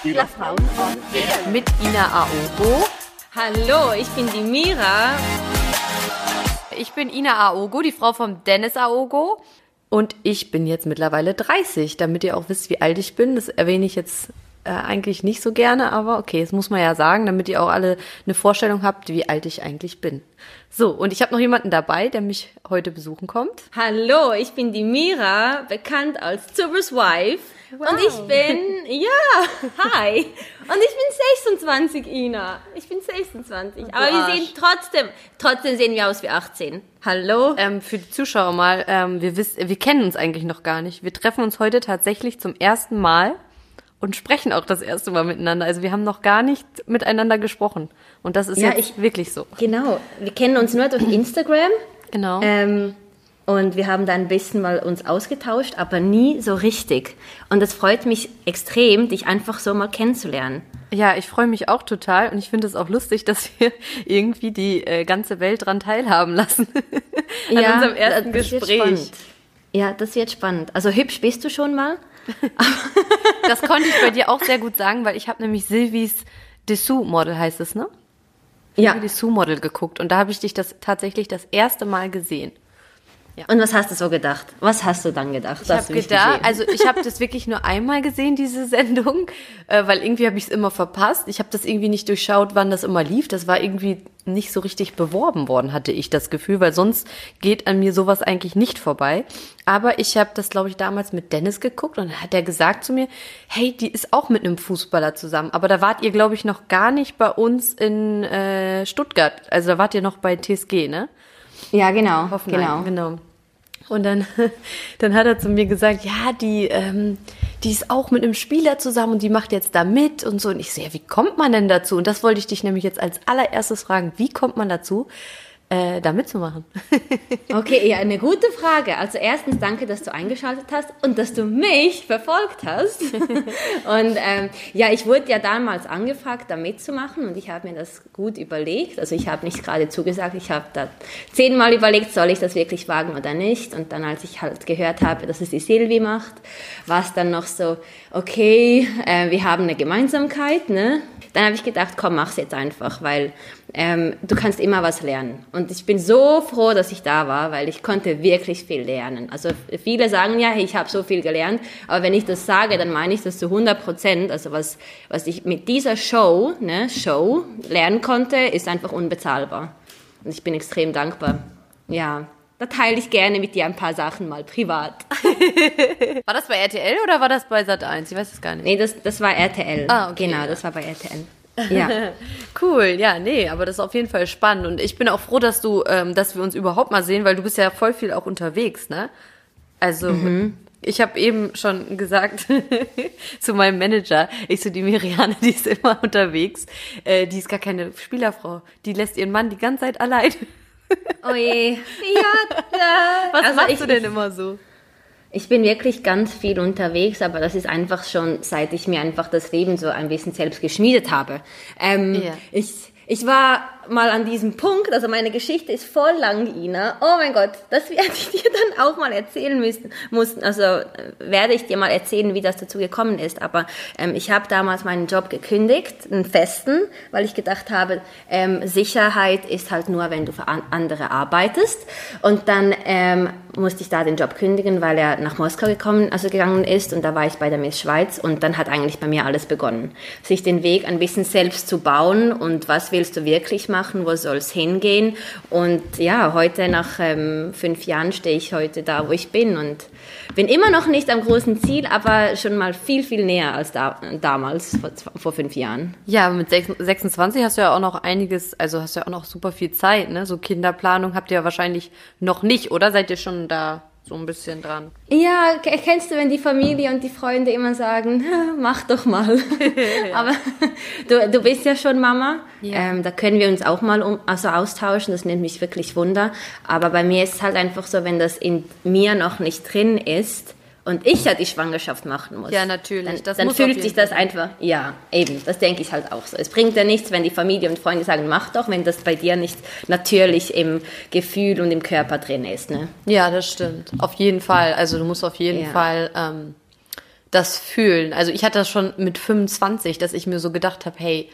Spieler Frauen on Air. Mit Ina Aogo. Hallo, ich bin die Mira. Ich bin Ina Aogo, die Frau von Dennis Aogo. Und ich bin jetzt mittlerweile 30, damit ihr auch wisst, wie alt ich bin. Das erwähne ich jetzt äh, eigentlich nicht so gerne, aber okay, das muss man ja sagen, damit ihr auch alle eine Vorstellung habt, wie alt ich eigentlich bin. So, und ich habe noch jemanden dabei, der mich heute besuchen kommt. Hallo, ich bin die Mira, bekannt als Zubers Wife. Wow. Und ich bin, ja, hi. Und ich bin 26, Ina. Ich bin 26. Aber wir sehen trotzdem, trotzdem sehen wir aus wie 18. Hallo? Ähm, für die Zuschauer mal, ähm, wir, wissen, wir kennen uns eigentlich noch gar nicht. Wir treffen uns heute tatsächlich zum ersten Mal und sprechen auch das erste Mal miteinander. Also wir haben noch gar nicht miteinander gesprochen. Und das ist ja, jetzt ich, wirklich so. Genau. Wir kennen uns nur durch Instagram. Genau. Ähm, und wir haben da ein bisschen mal uns ausgetauscht, aber nie so richtig. Und es freut mich extrem, dich einfach so mal kennenzulernen. Ja, ich freue mich auch total und ich finde es auch lustig, dass wir irgendwie die äh, ganze Welt dran teilhaben lassen. An ja, unserem ersten das Gespräch. Ja, das wird spannend. Also hübsch bist du schon mal. das konnte ich bei dir auch sehr gut sagen, weil ich habe nämlich Silvis Dessous-Model heißt es, ne? Ja. Dessous-Model geguckt und da habe ich dich das tatsächlich das erste Mal gesehen. Ja. Und was hast du so gedacht? Was hast du dann gedacht? Ich habe gedacht, also ich habe das wirklich nur einmal gesehen, diese Sendung, äh, weil irgendwie habe ich es immer verpasst. Ich habe das irgendwie nicht durchschaut, wann das immer lief. Das war irgendwie nicht so richtig beworben worden, hatte ich das Gefühl, weil sonst geht an mir sowas eigentlich nicht vorbei. Aber ich habe das, glaube ich, damals mit Dennis geguckt und dann hat er gesagt zu mir, hey, die ist auch mit einem Fußballer zusammen. Aber da wart ihr, glaube ich, noch gar nicht bei uns in äh, Stuttgart. Also da wart ihr noch bei TSG, ne? Ja, genau. Hoffenheim, genau. genau. Und dann, dann hat er zu mir gesagt, ja, die, ähm, die ist auch mit einem Spieler zusammen und die macht jetzt da mit und so. Und ich so, ja, wie kommt man denn dazu? Und das wollte ich dich nämlich jetzt als allererstes fragen. Wie kommt man dazu, äh, da mitzumachen? okay, ja, eine gute Frage. Also erstens danke, dass du eingeschaltet hast und dass du mich verfolgt hast. und ähm, ja, ich wurde ja damals angefragt, da mitzumachen und ich habe mir das gut überlegt. Also ich habe nicht gerade zugesagt, ich habe da zehnmal überlegt, soll ich das wirklich wagen oder nicht. Und dann, als ich halt gehört habe, dass es die Silvi macht, war es dann noch so, okay, äh, wir haben eine Gemeinsamkeit, ne? Dann habe ich gedacht, komm, mach's jetzt einfach, weil ähm, du kannst immer was lernen. Und ich bin so froh, dass ich da war, weil ich konnte wirklich viel lernen. Also viele sagen ja, hey, ich habe so viel gelernt, aber wenn ich das sage, dann meine ich das zu 100 Prozent. Also was, was ich mit dieser Show, ne, Show lernen konnte, ist einfach unbezahlbar. Und ich bin extrem dankbar. Ja, da teile ich gerne mit dir ein paar Sachen mal privat. war das bei RTL oder war das bei Sat1? Ich weiß es gar nicht. Nee, das, das war RTL. Ah, okay. Genau, das war bei RTL. Ja. cool, ja, nee, aber das ist auf jeden Fall spannend. Und ich bin auch froh, dass du, ähm, dass wir uns überhaupt mal sehen, weil du bist ja voll viel auch unterwegs, ne? Also mhm. ich habe eben schon gesagt zu meinem Manager, ich so, die Miriane, die ist immer unterwegs, äh, die ist gar keine Spielerfrau. Die lässt ihren Mann die ganze Zeit allein. Oh je. Ja, ja. Was also machst ich, du denn immer so? Ich bin wirklich ganz viel unterwegs, aber das ist einfach schon, seit ich mir einfach das Leben so ein bisschen selbst geschmiedet habe. Ähm, ja. Ich ich war mal an diesem Punkt, also meine Geschichte ist voll lang, Ina. Oh mein Gott, das werde ich dir dann auch mal erzählen müssen. Mussten. Also äh, werde ich dir mal erzählen, wie das dazu gekommen ist. Aber ähm, ich habe damals meinen Job gekündigt, einen festen, weil ich gedacht habe, ähm, Sicherheit ist halt nur, wenn du für an andere arbeitest. Und dann ähm, musste ich da den Job kündigen, weil er nach Moskau gekommen, also gegangen ist. Und da war ich bei der Miss Schweiz. Und dann hat eigentlich bei mir alles begonnen, sich den Weg ein bisschen selbst zu bauen und was willst du wirklich machen, wo soll es hingehen? Und ja, heute nach ähm, fünf Jahren stehe ich heute da, wo ich bin und bin immer noch nicht am großen Ziel, aber schon mal viel, viel näher als da, damals, vor, vor fünf Jahren. Ja, mit 26 hast du ja auch noch einiges, also hast du ja auch noch super viel Zeit, ne? So Kinderplanung habt ihr ja wahrscheinlich noch nicht, oder? Seid ihr schon da so ein bisschen dran. Ja, kennst du, wenn die Familie und die Freunde immer sagen, mach doch mal. Aber du, du bist ja schon Mama. Ja. Ähm, da können wir uns auch mal um, also austauschen. Das nimmt mich wirklich Wunder. Aber bei mir ist es halt einfach so, wenn das in mir noch nicht drin ist, und ich ja die Schwangerschaft machen muss. Ja, natürlich. Dann, dann fühlt sich das einfach, ja, eben, das denke ich halt auch so. Es bringt ja nichts, wenn die Familie und Freunde sagen, mach doch, wenn das bei dir nicht natürlich im Gefühl und im Körper drin ist. Ne? Ja, das stimmt. Auf jeden Fall. Also du musst auf jeden ja. Fall ähm, das fühlen. Also ich hatte das schon mit 25, dass ich mir so gedacht habe, hey,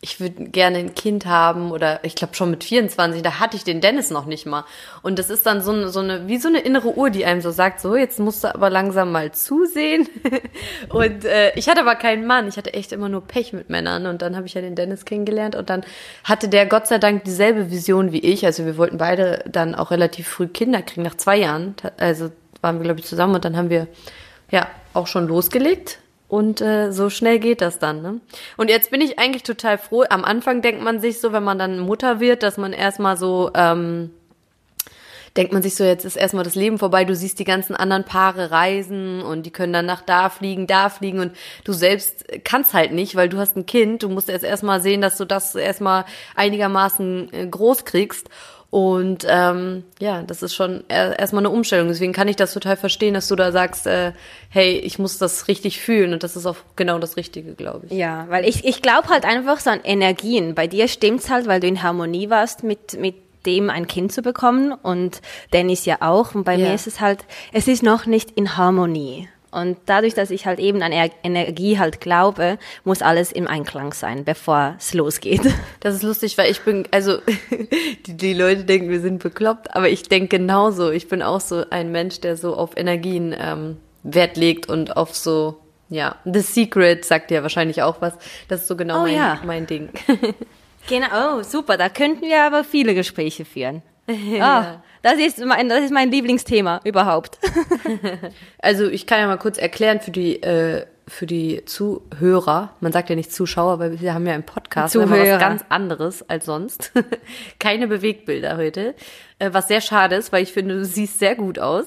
ich würde gerne ein Kind haben oder ich glaube schon mit 24, da hatte ich den Dennis noch nicht mal. Und das ist dann so eine, so eine, wie so eine innere Uhr, die einem so sagt, so, jetzt musst du aber langsam mal zusehen. und äh, ich hatte aber keinen Mann, ich hatte echt immer nur Pech mit Männern und dann habe ich ja den Dennis kennengelernt und dann hatte der Gott sei Dank dieselbe Vision wie ich. Also wir wollten beide dann auch relativ früh Kinder kriegen, nach zwei Jahren. Also waren wir, glaube ich, zusammen und dann haben wir ja auch schon losgelegt und äh, so schnell geht das dann, ne? Und jetzt bin ich eigentlich total froh. Am Anfang denkt man sich so, wenn man dann Mutter wird, dass man erstmal so, ähm, denkt man sich so, jetzt ist erstmal das Leben vorbei, du siehst die ganzen anderen Paare reisen und die können dann nach da fliegen, da fliegen und du selbst kannst halt nicht, weil du hast ein Kind, du musst jetzt erstmal sehen, dass du das erstmal einigermaßen äh, groß kriegst. Und ähm, ja, das ist schon erstmal eine Umstellung. Deswegen kann ich das total verstehen, dass du da sagst, äh, hey, ich muss das richtig fühlen und das ist auch genau das Richtige, glaube ich. Ja, weil ich, ich glaube halt einfach so an Energien. Bei dir stimmt's halt, weil du in Harmonie warst mit, mit dem ein Kind zu bekommen und Dennis ja auch. Und bei ja. mir ist es halt, es ist noch nicht in Harmonie. Und dadurch, dass ich halt eben an Energie halt glaube, muss alles im Einklang sein, bevor es losgeht. Das ist lustig, weil ich bin, also die, die Leute denken, wir sind bekloppt, aber ich denke genauso. Ich bin auch so ein Mensch, der so auf Energien ähm, Wert legt und auf so, ja, The Secret sagt ja wahrscheinlich auch was. Das ist so genau oh, mein, ja. mein Ding. Genau, oh, super. Da könnten wir aber viele Gespräche führen. ja. Oh, das ist mein, das ist mein Lieblingsthema überhaupt. also ich kann ja mal kurz erklären für die äh, für die Zuhörer. Man sagt ja nicht Zuschauer, weil wir haben ja im Podcast Zuhörer. was ganz anderes als sonst. Keine Bewegtbilder heute, äh, was sehr schade ist, weil ich finde, du siehst sehr gut aus.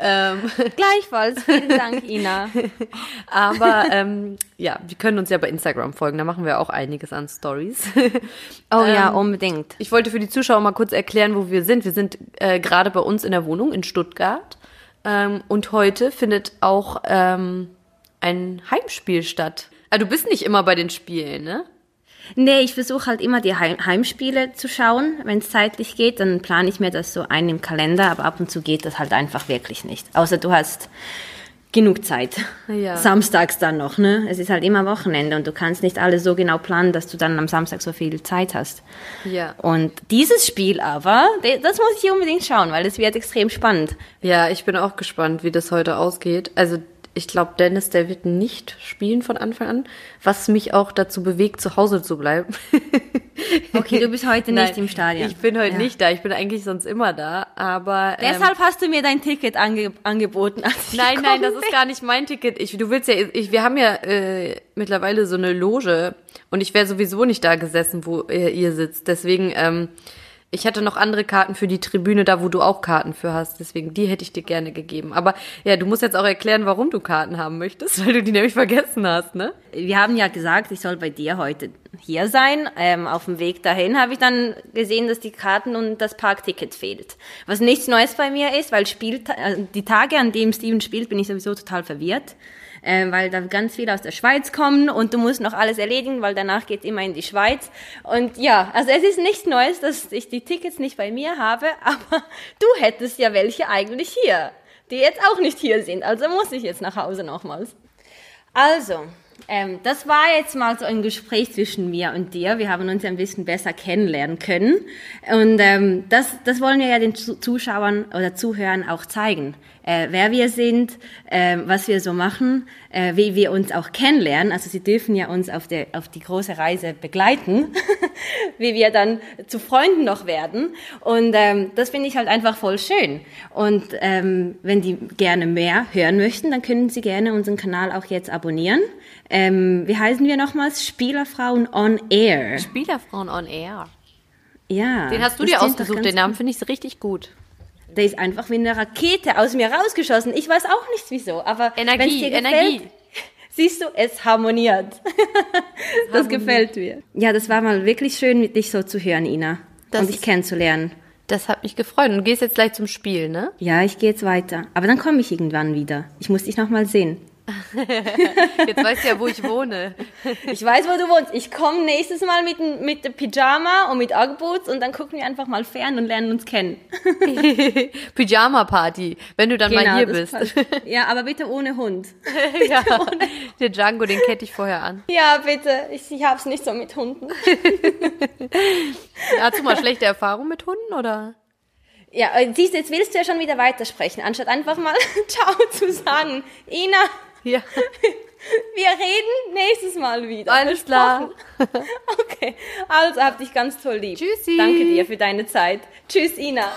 Ähm, Gleichfalls, vielen Dank, Ina. Aber ähm, ja, wir können uns ja bei Instagram folgen, da machen wir auch einiges an Stories. Oh ähm, ja, unbedingt. Ich wollte für die Zuschauer mal kurz erklären, wo wir sind. Wir sind äh, gerade bei uns in der Wohnung in Stuttgart ähm, und heute findet auch ähm, ein Heimspiel statt. Also du bist nicht immer bei den Spielen, ne? Nee, ich versuche halt immer die Heimspiele zu schauen. Wenn es zeitlich geht, dann plane ich mir das so ein im Kalender, aber ab und zu geht das halt einfach wirklich nicht. Außer du hast genug Zeit. Ja. Samstags dann noch, ne? Es ist halt immer Wochenende und du kannst nicht alles so genau planen, dass du dann am Samstag so viel Zeit hast. Ja. Und dieses Spiel aber, das muss ich unbedingt schauen, weil es wird extrem spannend. Ja, ich bin auch gespannt, wie das heute ausgeht. Also ich glaube, Dennis, der wird nicht spielen von Anfang an, was mich auch dazu bewegt, zu Hause zu bleiben. okay, du bist heute nicht Nein, im Stadion. Ich bin heute ja. nicht da, ich bin eigentlich sonst immer da, aber... Ähm, Deshalb hast du mir dein Ticket ange angeboten. nein, nein, das ist gar nicht mein Ticket. Ich, du willst ja, ich, wir haben ja äh, mittlerweile so eine Loge und ich wäre sowieso nicht da gesessen, wo ihr, ihr sitzt. Deswegen... Ähm, ich hatte noch andere Karten für die Tribüne da, wo du auch Karten für hast. Deswegen, die hätte ich dir gerne gegeben. Aber ja, du musst jetzt auch erklären, warum du Karten haben möchtest, weil du die nämlich vergessen hast, ne? Wir haben ja gesagt, ich soll bei dir heute hier sein. Ähm, auf dem Weg dahin habe ich dann gesehen, dass die Karten und das Parkticket fehlt. Was nichts Neues bei mir ist, weil Spiel, äh, die Tage, an denen Steven spielt, bin ich sowieso total verwirrt äh, weil da ganz viele aus der Schweiz kommen und du musst noch alles erledigen, weil danach geht immer in die Schweiz. Und ja, also es ist nichts Neues, dass ich die Tickets nicht bei mir habe, aber du hättest ja welche eigentlich hier, die jetzt auch nicht hier sind. Also muss ich jetzt nach Hause nochmals. Also, ähm, das war jetzt mal so ein Gespräch zwischen mir und dir. Wir haben uns ein bisschen besser kennenlernen können. Und ähm, das, das wollen wir ja den Zuschauern oder Zuhörern auch zeigen. Äh, wer wir sind, äh, was wir so machen, äh, wie wir uns auch kennenlernen. Also sie dürfen ja uns auf, der, auf die große Reise begleiten, wie wir dann zu Freunden noch werden. Und ähm, das finde ich halt einfach voll schön. Und ähm, wenn die gerne mehr hören möchten, dann können sie gerne unseren Kanal auch jetzt abonnieren. Ähm, wie heißen wir nochmals? Spielerfrauen on Air. Spielerfrauen on Air. Ja. Den hast du dir ausgesucht, den Namen finde ich richtig gut. Der ist einfach wie eine Rakete aus mir rausgeschossen. Ich weiß auch nicht wieso, aber Energie, dir gefällt, Energie. Siehst du, es harmoniert. das gefällt mir. Ja, das war mal wirklich schön, mit dich so zu hören, Ina. Das und dich kennenzulernen. Das hat mich gefreut. Und du gehst jetzt gleich zum Spiel, ne? Ja, ich gehe jetzt weiter. Aber dann komme ich irgendwann wieder. Ich muss dich noch mal sehen. Jetzt weißt du ja, wo ich wohne. Ich weiß, wo du wohnst. Ich komme nächstes Mal mit, mit Pyjama und mit Uggboots und dann gucken wir einfach mal fern und lernen uns kennen. Pyjama-Party, wenn du dann mal Genau, hier das bist. passt. Ja, aber bitte ohne Hund. ja, der Django, den kette ich vorher an. Ja, bitte. Ich, ich hab's nicht so mit Hunden. Hast du mal schlechte Erfahrungen mit Hunden oder? Ja, äh, siehst du, jetzt willst du ja schon wieder weitersprechen, anstatt einfach mal Ciao zu sagen. Ina, Ja. wir reden nächstes Mal wieder. Alles klar. Okay, also hab dich ganz toll lieb. Tschüssi. Danke dir für deine Zeit. Tschüss, Ina.